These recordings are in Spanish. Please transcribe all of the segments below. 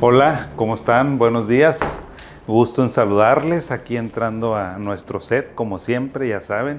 Hola, ¿cómo están? Buenos días. Gusto en saludarles aquí entrando a nuestro set, como siempre, ya saben,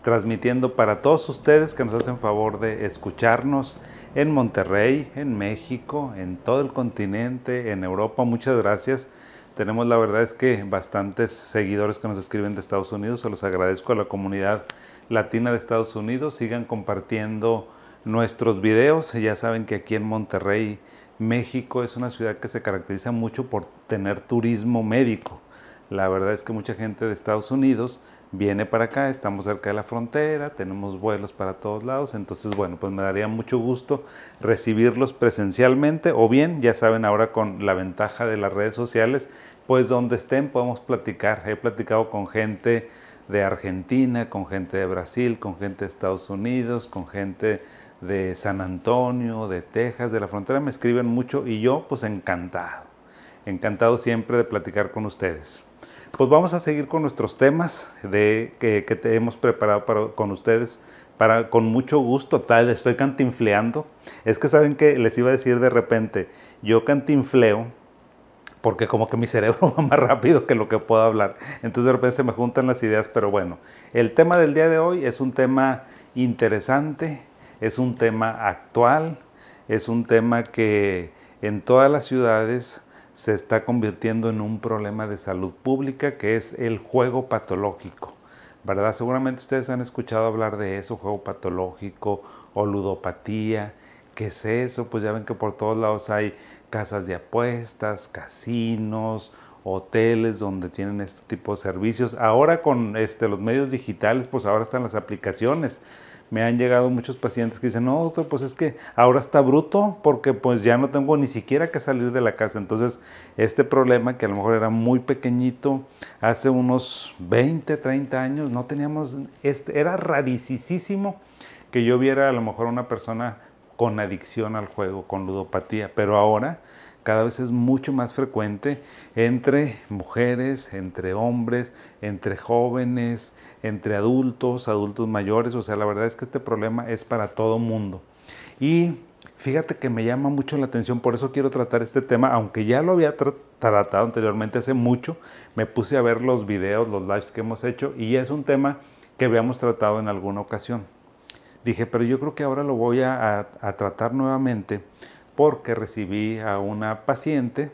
transmitiendo para todos ustedes que nos hacen favor de escucharnos en Monterrey, en México, en todo el continente, en Europa. Muchas gracias. Tenemos la verdad es que bastantes seguidores que nos escriben de Estados Unidos. Se los agradezco a la comunidad latina de Estados Unidos. Sigan compartiendo nuestros videos. Ya saben que aquí en Monterrey México es una ciudad que se caracteriza mucho por tener turismo médico. La verdad es que mucha gente de Estados Unidos viene para acá, estamos cerca de la frontera, tenemos vuelos para todos lados, entonces bueno, pues me daría mucho gusto recibirlos presencialmente o bien, ya saben ahora con la ventaja de las redes sociales, pues donde estén podemos platicar. He platicado con gente de Argentina, con gente de Brasil, con gente de Estados Unidos, con gente de San Antonio, de Texas, de la frontera, me escriben mucho y yo pues encantado, encantado siempre de platicar con ustedes. Pues vamos a seguir con nuestros temas de, que, te hemos preparado para, con ustedes para, con mucho gusto, tal, estoy cantinfleando. Es que saben que les iba a decir de repente, yo cantinfleo porque como que mi cerebro va más rápido que lo que puedo hablar. Entonces de repente se me juntan las ideas, pero bueno, el tema del día de hoy es un tema interesante, es un tema actual, es un tema que en todas las ciudades se está convirtiendo en un problema de salud pública que es el juego patológico. ¿Verdad? Seguramente ustedes han escuchado hablar de eso, juego patológico o ludopatía. ¿Qué es eso? Pues ya ven que por todos lados hay casas de apuestas, casinos, hoteles donde tienen este tipo de servicios. Ahora con este, los medios digitales, pues ahora están las aplicaciones me han llegado muchos pacientes que dicen, no, doctor, pues es que ahora está bruto porque pues ya no tengo ni siquiera que salir de la casa. Entonces, este problema que a lo mejor era muy pequeñito, hace unos 20, 30 años, no teníamos, este, era rarísimo que yo viera a lo mejor una persona con adicción al juego, con ludopatía, pero ahora cada vez es mucho más frecuente entre mujeres, entre hombres, entre jóvenes, entre adultos, adultos mayores. O sea, la verdad es que este problema es para todo mundo. Y fíjate que me llama mucho la atención, por eso quiero tratar este tema, aunque ya lo había tratado anteriormente hace mucho, me puse a ver los videos, los lives que hemos hecho y es un tema que habíamos tratado en alguna ocasión. Dije, pero yo creo que ahora lo voy a tratar nuevamente porque recibí a una paciente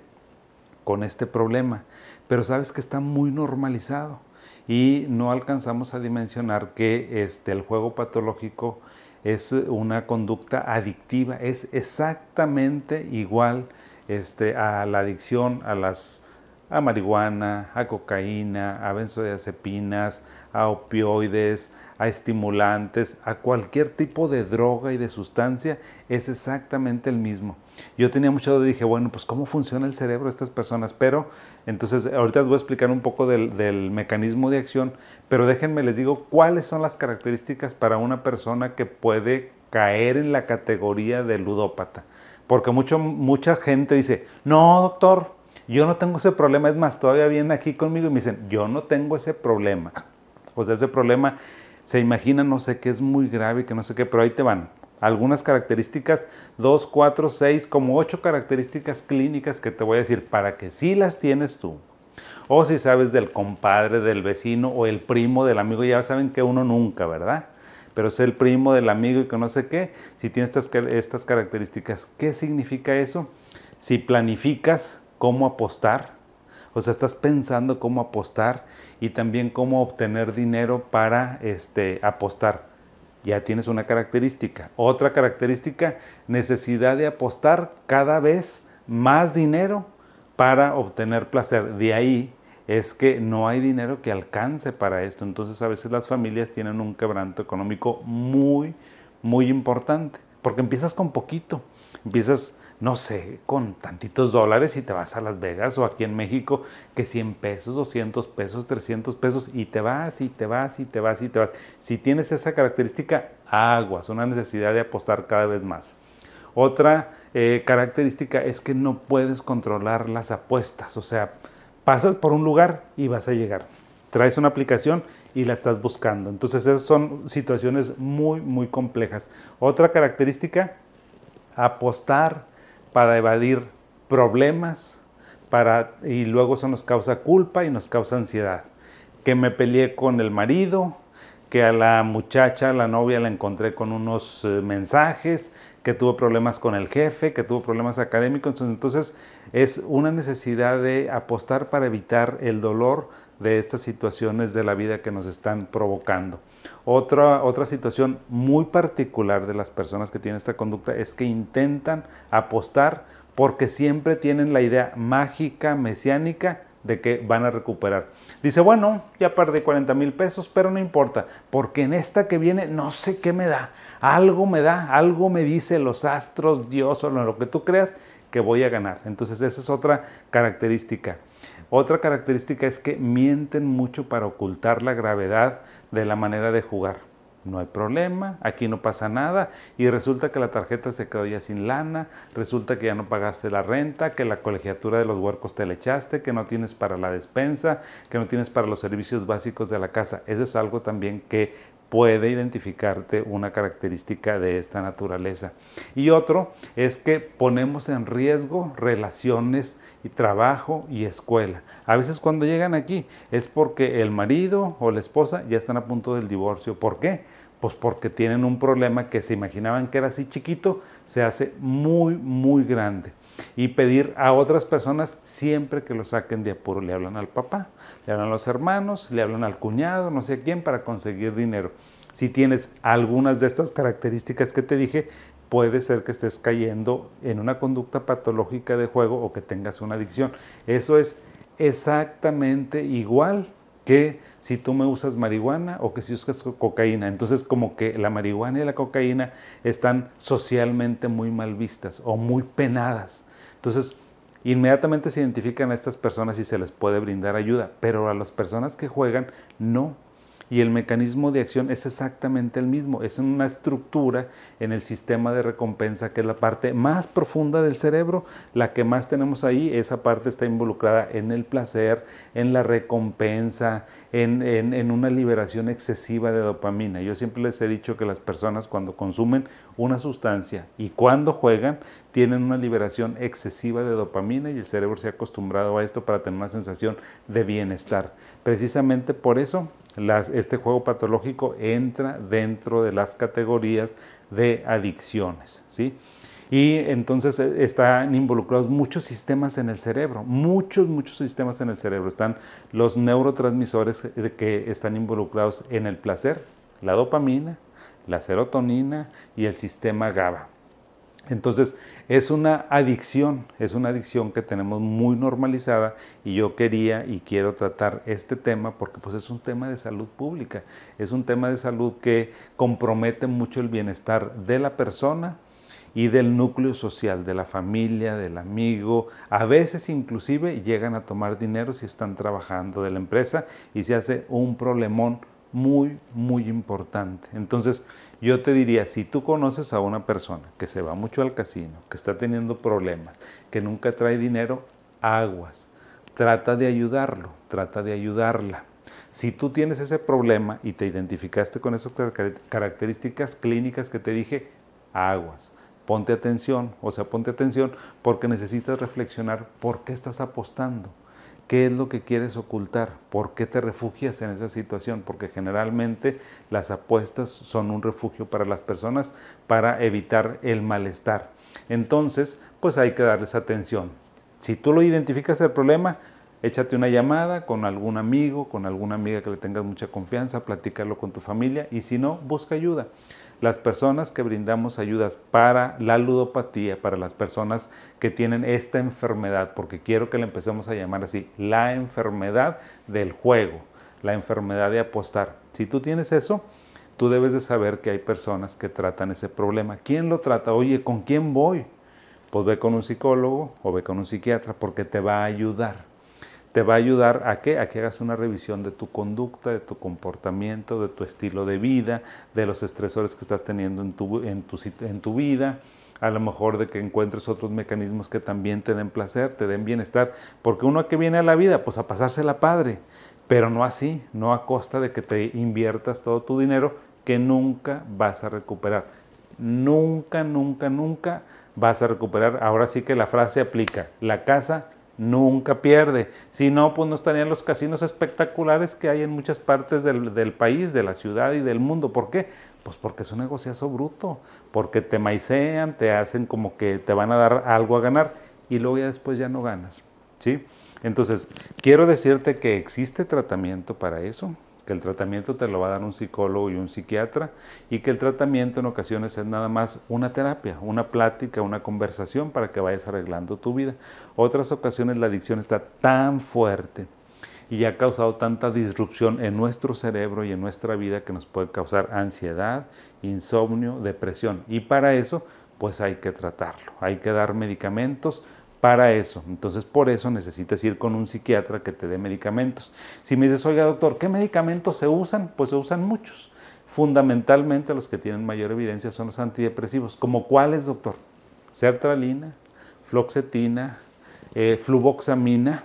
con este problema, pero sabes que está muy normalizado y no alcanzamos a dimensionar que este, el juego patológico es una conducta adictiva, es exactamente igual este, a la adicción a las a marihuana, a cocaína, a benzodiazepinas, a opioides, a estimulantes, a cualquier tipo de droga y de sustancia, es exactamente el mismo. Yo tenía mucho duda y dije, bueno, pues cómo funciona el cerebro de estas personas, pero entonces ahorita les voy a explicar un poco del, mecanismo de acción, pero déjenme les digo cuáles son las características para una persona que puede caer en la categoría de ludópata. Porque mucho, mucha gente dice, no, doctor, yo no tengo ese problema. Es más, todavía vienen aquí conmigo y me dicen, yo no tengo ese problema. Pues ese problema se imagina, no sé, que es muy grave, que no sé qué, pero ahí te van. Algunas características, dos, cuatro, seis, como ocho características clínicas que te voy a decir para que sí las tienes tú. O si sabes del compadre, del vecino o el primo del amigo, ya saben que uno nunca, ¿verdad? Pero es el primo del amigo y que no sé qué. Si tienes estas, estas características, ¿qué significa eso? Si planificas cómo apostar, o sea, estás pensando cómo apostar y también cómo obtener dinero para este, apostar. Ya tienes una característica. Otra característica, necesidad de apostar cada vez más dinero para obtener placer. De ahí es que no hay dinero que alcance para esto. Entonces a veces las familias tienen un quebranto económico muy, muy importante. Porque empiezas con poquito. Empiezas no sé, con tantitos dólares y te vas a Las Vegas o aquí en México, que 100 pesos, 200 pesos, 300 pesos y te vas y te vas y te vas y te vas. Si tienes esa característica, aguas, una necesidad de apostar cada vez más. Otra eh, característica es que no puedes controlar las apuestas, o sea, pasas por un lugar y vas a llegar. Traes una aplicación y la estás buscando. Entonces esas son situaciones muy, muy complejas. Otra característica, apostar para evadir problemas para, y luego eso nos causa culpa y nos causa ansiedad. Que me peleé con el marido, que a la muchacha, a la novia la encontré con unos eh, mensajes, que tuvo problemas con el jefe, que tuvo problemas académicos. Entonces es una necesidad de apostar para evitar el dolor de estas situaciones de la vida que nos están provocando. Otra, otra situación muy particular de las personas que tienen esta conducta es que intentan apostar porque siempre tienen la idea mágica, mesiánica, de que van a recuperar. Dice, bueno, ya perdí 40 mil pesos, pero no importa, porque en esta que viene no sé qué me da. Algo me da, algo me dice los astros, Dios o lo que tú creas que voy a ganar. Entonces esa es otra característica. Otra característica es que mienten mucho para ocultar la gravedad de la manera de jugar. No hay problema, aquí no pasa nada y resulta que la tarjeta se quedó ya sin lana, resulta que ya no pagaste la renta, que la colegiatura de los huercos te le echaste, que no tienes para la despensa, que no tienes para los servicios básicos de la casa. Eso es algo también que puede identificarte una característica de esta naturaleza. Y otro es que ponemos en riesgo relaciones y trabajo y escuela. A veces cuando llegan aquí es porque el marido o la esposa ya están a punto del divorcio. ¿Por qué? Pues porque tienen un problema que se imaginaban que era así chiquito, se hace muy, muy grande. Y pedir a otras personas siempre que lo saquen de apuro. Le hablan al papá, le hablan a los hermanos, le hablan al cuñado, no sé a quién, para conseguir dinero. Si tienes algunas de estas características que te dije, puede ser que estés cayendo en una conducta patológica de juego o que tengas una adicción. Eso es exactamente igual que si tú me usas marihuana o que si usas cocaína. Entonces como que la marihuana y la cocaína están socialmente muy mal vistas o muy penadas. Entonces inmediatamente se identifican a estas personas y se les puede brindar ayuda, pero a las personas que juegan no y el mecanismo de acción es exactamente el mismo. Es una estructura en el sistema de recompensa que es la parte más profunda del cerebro, la que más tenemos ahí. Esa parte está involucrada en el placer, en la recompensa, en, en una liberación excesiva de dopamina. Yo siempre les he dicho que las personas cuando consumen una sustancia y cuando juegan tienen una liberación excesiva de dopamina y el cerebro se ha acostumbrado a esto para tener una sensación de bienestar. Precisamente por eso este juego patológico entra dentro de las categorías de adicciones. ¿sí? Y entonces eh, están involucrados muchos sistemas en el cerebro, muchos, muchos sistemas en el cerebro. Están los neurotransmisores que están involucrados en el placer, la dopamina, la serotonina y el sistema GABA. Entonces, es una adicción, es una adicción que tenemos muy normalizada y yo quería y quiero tratar este tema porque pues es un tema de salud pública, es un tema de salud que compromete mucho el bienestar de la persona y del núcleo social, de la familia, del amigo. A veces inclusive llegan a tomar dinero si están trabajando de la empresa y se hace un problemón muy, muy importante. Entonces, yo te diría, si tú conoces a una persona que se va mucho al casino, que está teniendo problemas, que nunca trae dinero, aguas. Trata de ayudarlo, trata de ayudarla. Si tú tienes ese problema y te identificaste con esas características clínicas que te dije, aguas. Ponte atención, o sea, ponte atención porque necesitas reflexionar por qué estás apostando. ¿Qué es lo que quieres ocultar? ¿Por qué te refugias en esa situación? Porque generalmente las apuestas son un refugio para las personas para evitar el malestar. Entonces, pues hay que darles atención. Si tú lo identificas el problema, échate una llamada con algún amigo, con alguna amiga que le tengas mucha confianza, platícalo con tu familia y si no, busca ayuda las personas que brindamos ayudas para la ludopatía, para las personas que tienen esta enfermedad, porque quiero que le empecemos a llamar así, la enfermedad del juego, la enfermedad de apostar. Si tú tienes eso, tú debes de saber que hay personas que tratan ese problema. ¿Quién lo trata? Oye, ¿con quién voy? Pues ve con un psicólogo o ve con un psiquiatra porque te va a ayudar te va a ayudar a que, a que hagas una revisión de tu conducta, de tu comportamiento, de tu estilo de vida, de los estresores que estás teniendo en tu, en tu, en tu vida, a lo mejor de que encuentres otros mecanismos que también te den placer, te den bienestar, porque uno que viene a la vida, pues a pasársela padre, pero no así, no a costa de que te inviertas todo tu dinero que nunca vas a recuperar. Nunca, nunca, nunca vas a recuperar. Ahora sí que la frase aplica, la casa nunca pierde. Si no, pues no estarían los casinos espectaculares que hay en muchas partes del, del, país, de la ciudad y del mundo. ¿Por qué? Pues porque es un negociazo bruto, porque te maicean, te hacen como que te van a dar algo a ganar y luego ya después ya no ganas. ¿sí? Entonces, quiero decirte que existe tratamiento para eso, que el tratamiento te lo va a dar un psicólogo y un psiquiatra y que el tratamiento en ocasiones es nada más una terapia, una plática, una conversación para que vayas arreglando tu vida. Otras ocasiones la adicción está tan fuerte y ha causado tanta disrupción en nuestro cerebro y en nuestra vida que nos puede causar ansiedad, insomnio, depresión. Y para eso, pues hay que tratarlo. Hay que dar medicamentos para eso. Entonces, por eso necesitas ir con un psiquiatra que te dé medicamentos. Si me dices, oiga doctor, ¿qué medicamentos se usan? Pues se usan muchos. Fundamentalmente los que tienen mayor evidencia son los antidepresivos. ¿Como cuáles, doctor? Sertralina, floxetina, eh, fluvoxamina,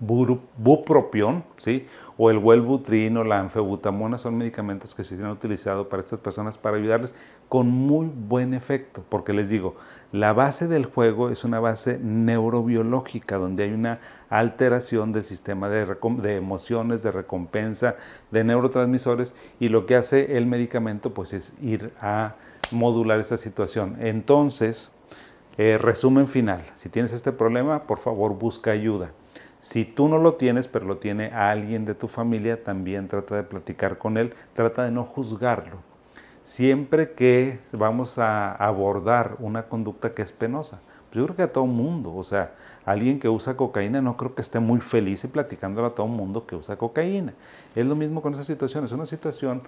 bupropión, ¿sí? o el Wellbutrin o la anfebutamona son medicamentos que se han utilizado para estas personas para ayudarles con muy buen efecto, porque les digo, la base del juego es una base neurobiológica, donde hay una alteración del sistema de, emociones, de recompensa, de neurotransmisores, y lo que hace el medicamento pues es ir a modular esa situación. Entonces, eh, resumen final, si tienes este problema, por favor busca ayuda. Si tú no lo tienes, pero lo tiene alguien de tu familia, también trata de platicar con él, trata de no juzgarlo. Siempre que vamos a abordar una conducta que es penosa, pues yo creo que a todo mundo, o sea, alguien que usa cocaína no creo que esté muy feliz y platicándolo a todo mundo que usa cocaína. Es lo mismo con esa situación, es una situación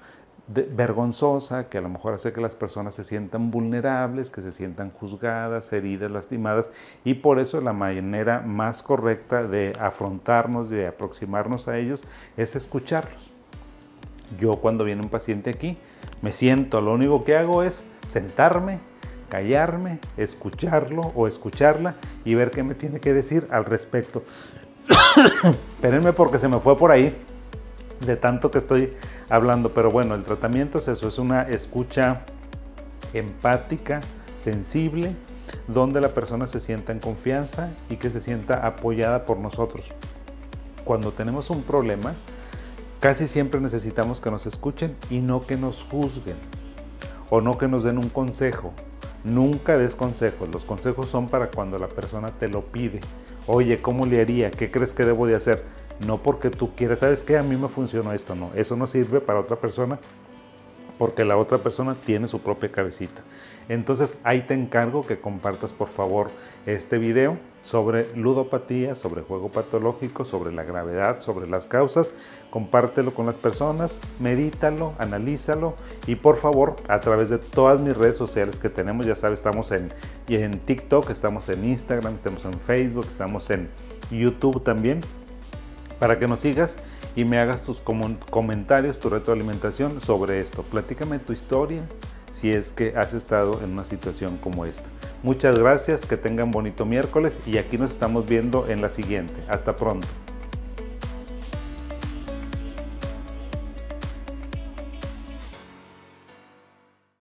vergonzosa que a lo mejor hace que las personas se sientan vulnerables, que se sientan juzgadas, heridas, lastimadas y por eso la manera más correcta de afrontarnos, de aproximarnos a ellos es escucharlos. Yo cuando viene un paciente aquí me siento, lo único que hago es sentarme, callarme, escucharlo o escucharla y ver qué me tiene que decir al respecto. Espérenme porque se me fue por ahí de tanto que estoy hablando, pero bueno, el tratamiento es eso, es una escucha empática, sensible, donde la persona se sienta en confianza y que se sienta apoyada por nosotros. Cuando tenemos un problema, casi siempre necesitamos que nos escuchen y no que nos juzguen o no que nos den un consejo. Nunca des consejos, los consejos son para cuando la persona te lo pide. Oye, ¿cómo le haría? ¿Qué crees que debo de hacer? No porque tú quieras, ¿sabes qué? A mí me funcionó esto, no, eso no sirve para otra persona porque la otra persona tiene su propia cabecita. Entonces ahí te encargo que compartas por favor este video sobre ludopatía, sobre juego patológico, sobre la gravedad, sobre las causas. Compártelo con las personas, medítalo, analízalo y por favor a través de todas mis redes sociales que tenemos, ya sabes, estamos en, en TikTok, estamos en Instagram, estamos en Facebook, estamos en YouTube también para que nos sigas y me hagas tus comentarios, tu retroalimentación sobre esto. Platícame tu historia si es que has estado en una situación como esta. Muchas gracias, que tengan bonito miércoles y aquí nos estamos viendo en la siguiente. Hasta pronto.